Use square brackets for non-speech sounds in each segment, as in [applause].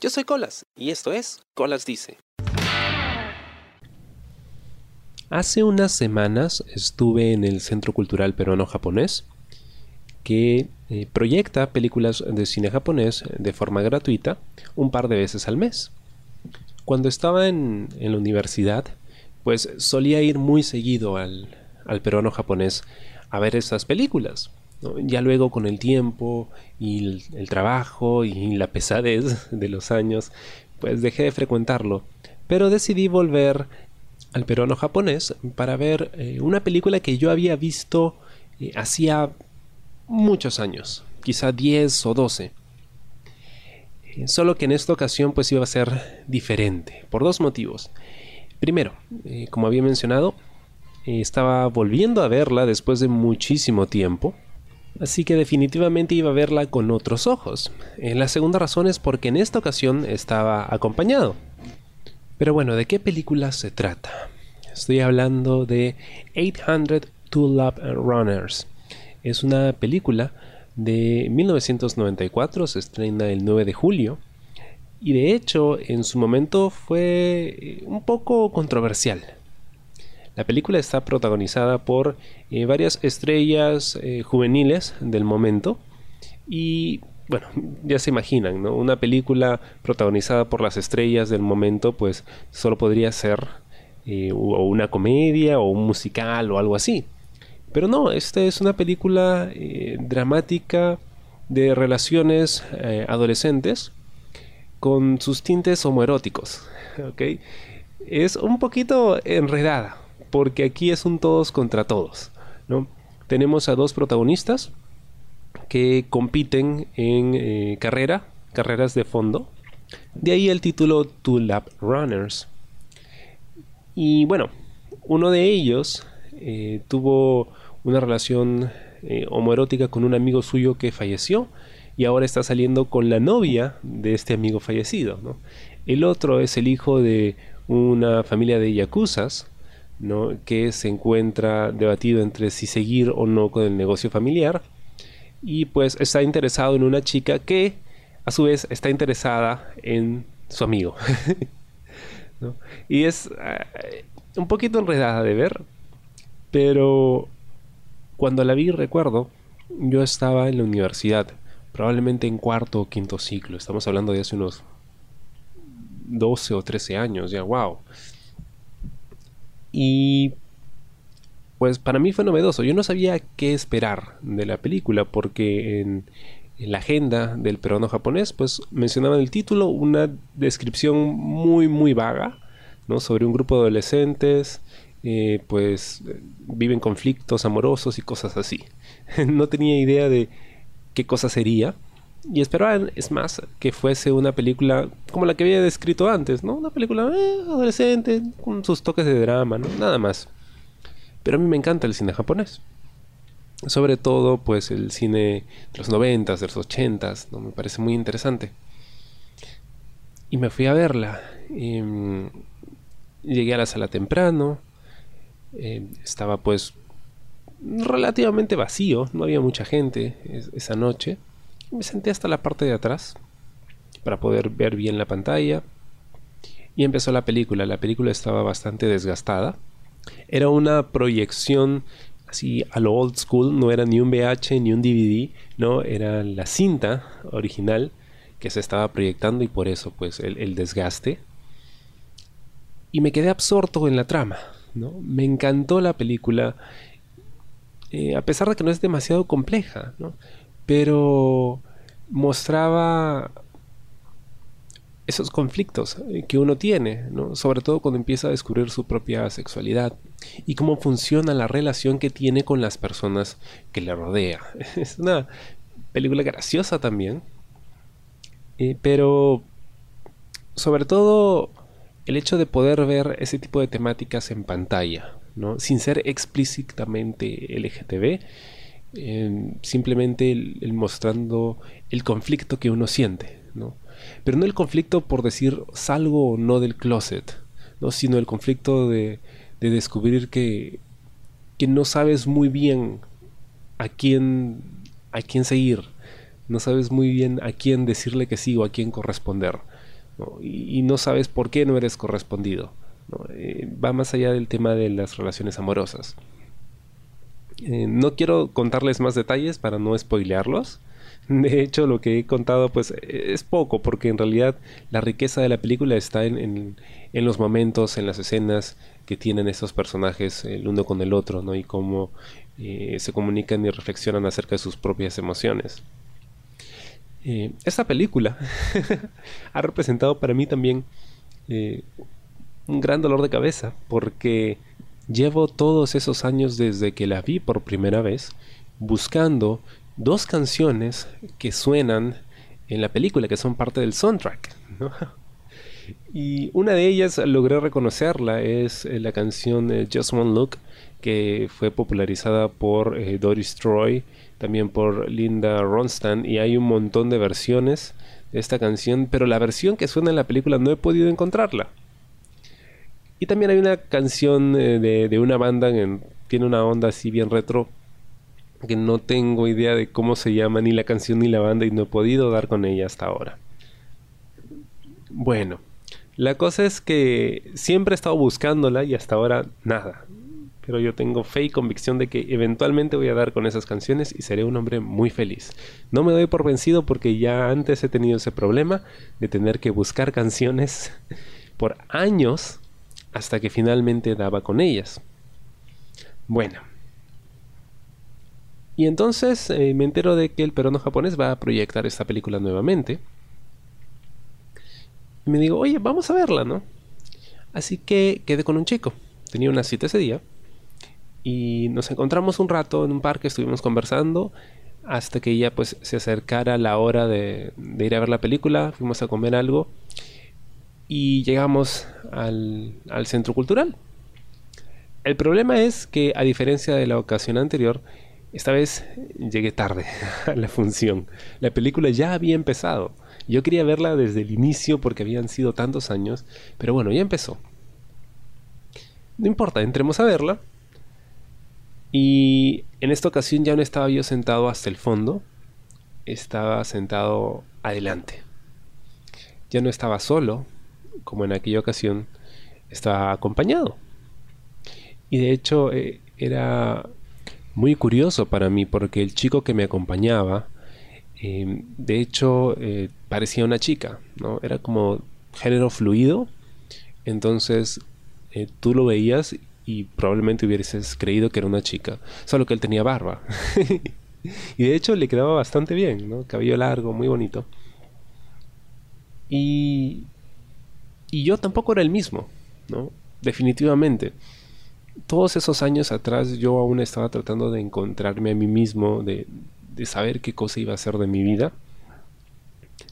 Yo soy Colas y esto es Colas Dice. Hace unas semanas estuve en el Centro Cultural Peruano Japonés que eh, proyecta películas de cine japonés de forma gratuita un par de veces al mes. Cuando estaba en, la universidad, pues solía ir muy seguido al, peruano japonés a ver esas películas. Ya luego con el tiempo y el, trabajo y la pesadez de los años, pues dejé de frecuentarlo. Pero decidí volver al peruano japonés para ver eh, una película que yo había visto eh, hacía muchos años, quizá 10 o 12. Eh, solo que en esta ocasión pues iba a ser diferente, por dos motivos. Primero, como había mencionado, estaba volviendo a verla después de muchísimo tiempo, así que definitivamente iba a verla con otros ojos. la segunda razón es porque en esta ocasión estaba acompañado. Pero bueno, ¿de qué película se trata? Estoy hablando de 800 Tulip Runners. Es una película de 1994, se estrena el 9 de julio. Y de hecho, en su momento fue eh, un poco controversial. La película está protagonizada por eh, varias estrellas eh, juveniles del momento. Y bueno, ya se imaginan, ¿no? Una película protagonizada por las estrellas del momento, pues solo podría ser o una comedia o un musical o algo así. Pero no, esta es una película eh, dramática de relaciones eh, adolescentes con sus tintes homoeróticos. Es un poquito enredada, porque aquí es un todos contra todos. ¿no? Tenemos a dos protagonistas que compiten en eh, carrera, carreras de fondo. De ahí el título Two Lap Runners. Y bueno, uno de ellos tuvo una relación eh, homoerótica con un amigo suyo que falleció y ahora está saliendo con la novia de este amigo fallecido. El otro es el hijo de una familia de yakuzas que se encuentra debatido entre si seguir o no con el negocio familiar y pues está interesado en una chica que a su vez está interesada en su amigo. [laughs] Y es eh, un poquito enredada de ver, pero cuando la vi recuerdo, yo estaba en la universidad, probablemente en cuarto o quinto ciclo, estamos hablando de hace unos 12 o 13 años, ya, wow. Y pues para mí fue novedoso, yo no sabía qué esperar de la película porque en, la agenda del peruano japonés pues mencionaban el título, una descripción muy muy vaga, ¿no? Sobre un grupo de adolescentes eh, pues viven conflictos amorosos y cosas así. [laughs] no tenía idea de qué cosa sería. Y esperaba, es más, que fuese una película como la que había descrito antes, ¿no? Una película eh, adolescente, con sus toques de drama, ¿no? Nada más. Pero a mí me encanta el cine japonés. Sobre todo, pues, el cine de los noventas, de los ochentas, ¿no? Me parece muy interesante. Y me fui a verla. Em, llegué a la sala temprano. Eh, estaba pues relativamente vacío, no había mucha gente esa noche. Me senté hasta la parte de atrás para poder ver bien la pantalla. Y empezó la película. La película estaba bastante desgastada. Era una proyección así a lo old school, no era ni un VH ni un DVD, no, era la cinta original que se estaba proyectando y por eso pues el desgaste. Y me quedé absorto en la trama. Me encantó la película, eh, a pesar de que no es demasiado compleja, Pero mostraba esos conflictos que uno tiene, sobre todo cuando empieza a descubrir su propia sexualidad y cómo funciona la relación que tiene con las personas que le rodea. [laughs] Es una película graciosa también, eh, pero sobre todo el hecho de poder ver ese tipo de temáticas en pantalla, ¿no? sin ser explícitamente LGTB, em, simplemente el, mostrando el conflicto que uno siente, ¿no? pero no el conflicto por decir salgo o no del closet, ¿no? sino el conflicto de, descubrir que, que no sabes muy bien a quién, a quién seguir, no sabes muy bien a quién decirle que sí o a quién corresponder. Y, no sabes por qué no eres correspondido. Eh, va más allá del tema de las relaciones amorosas. Eh, no quiero contarles más detalles para no spoilearlos. [laughs] De hecho, lo que he contado pues es poco, porque en realidad la riqueza de la película está en, los momentos, en las escenas que tienen estos personajes el uno con el otro, ¿no? Y cómo eh, se comunican y reflexionan acerca de sus propias emociones. Eh, esta película [laughs] ha representado para mí también un gran dolor de cabeza, porque Llevo todos esos años desde que la vi por primera vez buscando dos canciones que suenan en la película, que son parte del soundtrack. Y una de ellas logré reconocerla, es eh, la canción eh, Just One Look, que fue popularizada por eh, Doris Troy, también por Linda Ronstadt, y hay un montón de versiones de esta canción, pero la versión que suena en la película no he podido encontrarla. Y también hay una canción eh, de, una banda que tiene una onda así bien retro que no tengo idea de cómo se llama ni la canción ni la banda y no he podido dar con ella hasta ahora. Bueno, la cosa es que siempre he estado buscándola y hasta ahora nada. Pero yo tengo fe y convicción de que eventualmente voy a dar con esas canciones y seré un hombre muy feliz. No me doy por vencido porque ya antes he tenido ese problema de tener que buscar canciones [laughs] por años hasta que finalmente daba con ellas. Bueno. Y entonces eh, me entero de que el peruano japonés va a proyectar esta película nuevamente. Y me digo, oye, vamos a verla, ¿no? Así que quedé con un chico. Tenía una cita ese día. Y nos encontramos un rato en un parque, estuvimos conversando hasta que ya pues se acercara la hora de, de ir a ver la película. Fuimos a comer algo y llegamos al, centro cultural. El problema es que, a diferencia de la ocasión anterior, esta vez llegué tarde [laughs] a la función. La película ya había empezado. Yo quería verla desde el inicio porque habían sido tantos años, pero bueno, ya empezó. No importa, entremos a verla. Y en esta ocasión ya no estaba yo sentado hasta el fondo, estaba sentado adelante. Ya no estaba solo, como en aquella ocasión, estaba acompañado. Y de hecho eh, era muy curioso para mí porque el chico que me acompañaba, em, de hecho, eh, parecía una chica, ¿no? Era como género fluido. Entonces eh, tú lo veías y probablemente hubieses creído que era una chica, solo que él tenía barba. [laughs] y de hecho le quedaba bastante bien, ¿no? Cabello largo, muy bonito. Y y yo tampoco era el mismo, ¿no? Definitivamente. Todos esos años atrás yo aún estaba tratando de encontrarme a mí mismo, de, saber qué cosa iba a hacer de mi vida,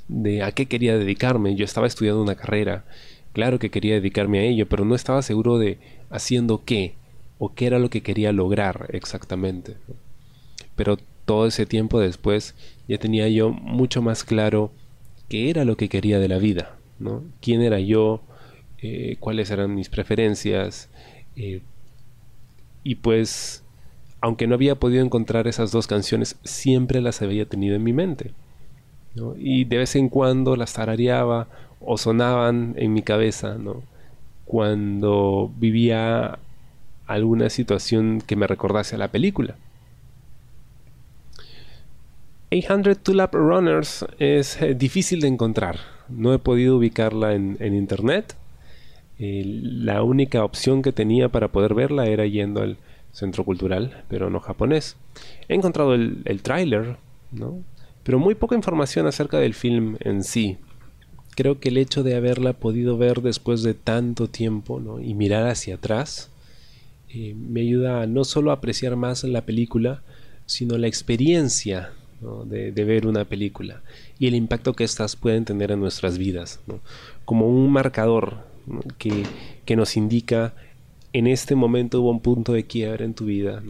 de a qué quería dedicarme. Yo estaba estudiando una carrera, claro que quería dedicarme a ello, pero no estaba seguro de haciendo qué o qué era lo que quería lograr exactamente. Pero todo ese tiempo después ya tenía yo mucho más claro qué era lo que quería de la vida. ¿Quién era yo? Eh, ¿Cuáles eran mis preferencias? Eh, y pues, aunque no había podido encontrar esas dos canciones, siempre las había tenido en mi mente. Y de vez en cuando las tarareaba o sonaban en mi cabeza. Cuando vivía alguna situación que me recordase a la película. 800 Tulap Runners es eh, difícil de encontrar. No he podido ubicarla en, internet. Eh, la única opción que tenía para poder verla era yendo al centro cultural, pero no japonés. He encontrado el, el tráiler, ¿no? pero muy poca información acerca del film en sí. Creo que el hecho de haberla podido ver después de tanto tiempo ¿no? y mirar hacia atrás eh, me ayuda a no solo apreciar más la película, sino la experiencia de, ver una película y el impacto que éstas pueden tener en nuestras vidas, como un marcador que, que, nos indica en este momento hubo un punto de quiebre en tu vida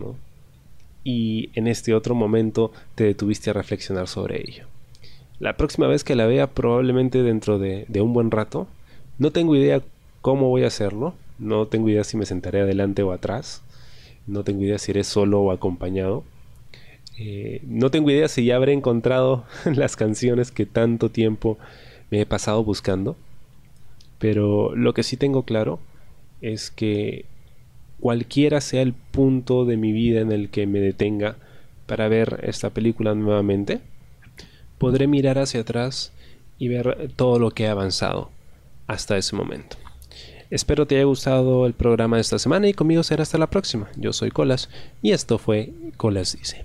y en este otro momento te detuviste a reflexionar sobre ello. La próxima vez que la vea, probablemente dentro de, de un buen rato, no tengo idea cómo voy a hacerlo, no tengo idea si me sentaré adelante o atrás, no tengo idea si iré solo o acompañado, eh, no tengo idea si ya habré encontrado [laughs] las canciones que tanto tiempo me he pasado buscando. Pero lo que sí tengo claro es que cualquiera sea el punto de mi vida en el que me detenga para ver esta película nuevamente, podré mirar hacia atrás y ver todo lo que he avanzado hasta ese momento. Espero te haya gustado el programa de esta semana y conmigo será hasta la próxima. Yo soy Colas y esto fue Colas Dice.